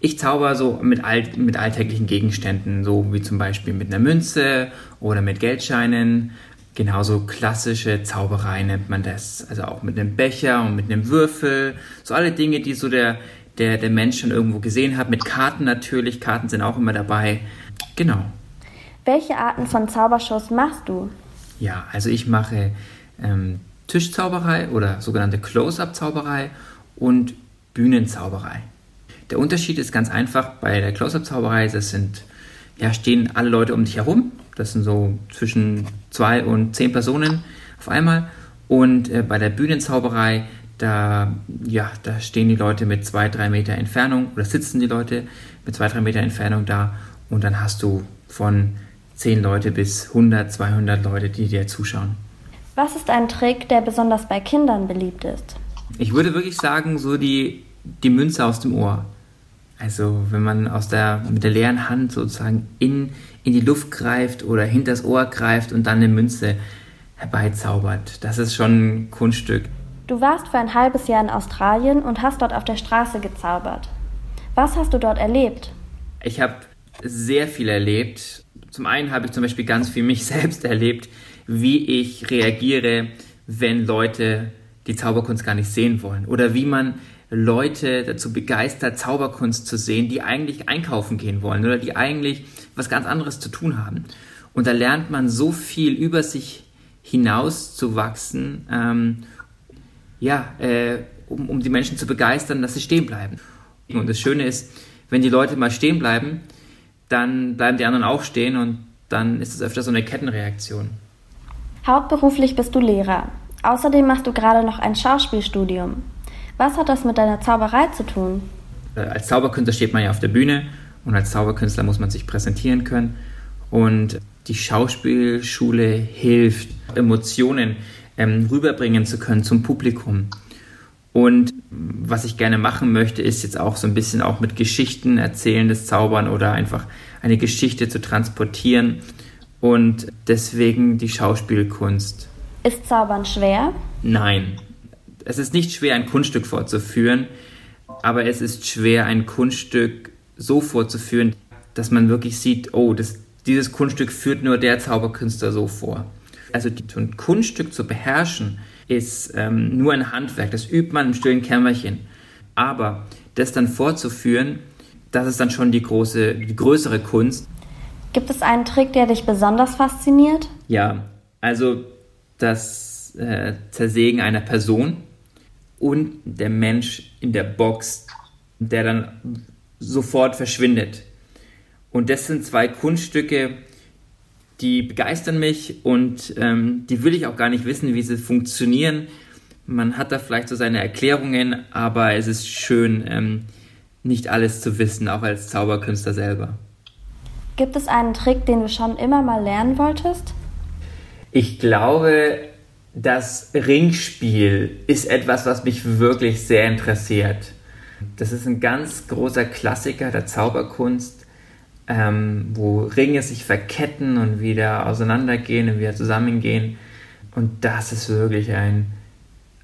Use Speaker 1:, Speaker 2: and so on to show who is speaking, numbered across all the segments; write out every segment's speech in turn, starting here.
Speaker 1: Ich zauber so mit, alt, mit alltäglichen Gegenständen, so wie zum Beispiel mit einer Münze oder mit Geldscheinen. Genauso klassische Zauberei nennt man das. Also auch mit einem Becher und mit einem Würfel. So alle Dinge, die so der, der, der Mensch schon irgendwo gesehen hat. Mit Karten natürlich. Karten sind auch immer dabei. Genau.
Speaker 2: Welche Arten von Zaubershows machst du?
Speaker 1: Ja, also ich mache ähm, Tischzauberei oder sogenannte Close-up-Zauberei und Bühnenzauberei. Der Unterschied ist ganz einfach. Bei der Close-up-Zauberei, das sind, ja, stehen alle Leute um dich herum. Das sind so zwischen zwei und zehn Personen auf einmal. Und äh, bei der Bühnenzauberei, da, ja, da stehen die Leute mit zwei, drei Meter Entfernung oder sitzen die Leute mit zwei, drei Meter Entfernung da. Und dann hast du von zehn Leute bis 100, 200 Leute, die dir zuschauen.
Speaker 2: Was ist ein Trick, der besonders bei Kindern beliebt ist?
Speaker 1: Ich würde wirklich sagen, so die, die Münze aus dem Ohr. Also wenn man aus der, mit der leeren Hand sozusagen in, in die Luft greift oder hinters Ohr greift und dann eine Münze herbeizaubert. Das ist schon ein Kunststück.
Speaker 2: Du warst für ein halbes Jahr in Australien und hast dort auf der Straße gezaubert. Was hast du dort erlebt?
Speaker 1: Ich habe sehr viel erlebt. Zum einen habe ich zum Beispiel ganz viel mich selbst erlebt, wie ich reagiere, wenn Leute die Zauberkunst gar nicht sehen wollen oder wie man Leute dazu begeistert, Zauberkunst zu sehen, die eigentlich einkaufen gehen wollen oder die eigentlich was ganz anderes zu tun haben. Und da lernt man so viel über sich hinaus zu wachsen, ähm, ja, äh, um, um die Menschen zu begeistern, dass sie stehen bleiben. Und das Schöne ist, wenn die Leute mal stehen bleiben, dann bleiben die anderen auch stehen und dann ist es öfter so eine Kettenreaktion.
Speaker 2: Hauptberuflich bist du Lehrer. Außerdem machst du gerade noch ein Schauspielstudium. Was hat das mit deiner Zauberei zu tun?
Speaker 1: Äh, als Zauberkünstler steht man ja auf der Bühne und als Zauberkünstler muss man sich präsentieren können. Und die Schauspielschule hilft, Emotionen ähm, rüberbringen zu können zum Publikum. Und was ich gerne machen möchte, ist jetzt auch so ein bisschen auch mit Geschichten erzählen, das Zaubern oder einfach eine Geschichte zu transportieren und deswegen die Schauspielkunst.
Speaker 2: Ist Zaubern schwer?
Speaker 1: Nein. Es ist nicht schwer, ein Kunststück vorzuführen, aber es ist schwer, ein Kunststück so vorzuführen, dass man wirklich sieht, oh, das, dieses Kunststück führt nur der Zauberkünstler so vor. Also die, ein Kunststück zu beherrschen, ist ähm, nur ein Handwerk, das übt man im stillen Kämmerchen. Aber das dann vorzuführen, das ist dann schon die, große, die größere Kunst.
Speaker 2: Gibt es einen Trick, der dich besonders fasziniert?
Speaker 1: Ja, also das äh, Zersägen einer Person und der Mensch in der Box, der dann sofort verschwindet. Und das sind zwei Kunststücke, die begeistern mich und ähm, die will ich auch gar nicht wissen, wie sie funktionieren. Man hat da vielleicht so seine Erklärungen, aber es ist schön, ähm, nicht alles zu wissen, auch als Zauberkünstler selber.
Speaker 2: Gibt es einen Trick, den du schon immer mal lernen wolltest?
Speaker 1: Ich glaube, das Ringspiel ist etwas, was mich wirklich sehr interessiert. Das ist ein ganz großer Klassiker der Zauberkunst, ähm, wo Ringe sich verketten und wieder auseinandergehen und wieder zusammengehen. Und das ist wirklich ein,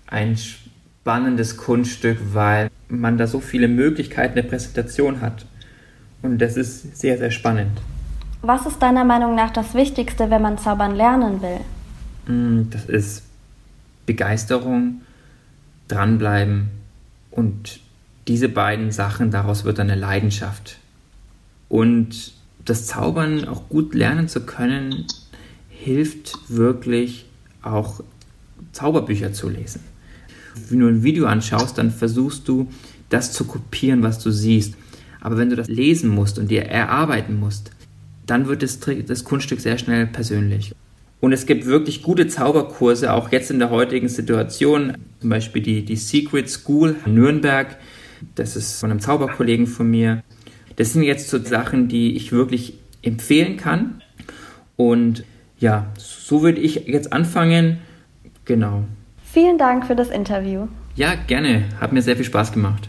Speaker 1: ein spannendes Kunststück, weil man da so viele Möglichkeiten der Präsentation hat. Und das ist sehr, sehr spannend.
Speaker 2: Was ist deiner Meinung nach das Wichtigste, wenn man zaubern lernen will?
Speaker 1: Mm, das ist Begeisterung, dranbleiben und diese beiden Sachen, daraus wird eine Leidenschaft. Und das Zaubern auch gut lernen zu können, hilft wirklich auch Zauberbücher zu lesen. Wenn du ein Video anschaust, dann versuchst du, das zu kopieren, was du siehst. Aber wenn du das lesen musst und dir erarbeiten musst, dann wird das, das Kunststück sehr schnell persönlich. Und es gibt wirklich gute Zauberkurse, auch jetzt in der heutigen Situation. Zum Beispiel die, die Secret School in Nürnberg. Das ist von einem Zauberkollegen von mir. Das sind jetzt so Sachen, die ich wirklich empfehlen kann. Und ja, so würde ich jetzt anfangen. Genau.
Speaker 2: Vielen Dank für das Interview.
Speaker 1: Ja, gerne. Hat mir sehr viel Spaß gemacht.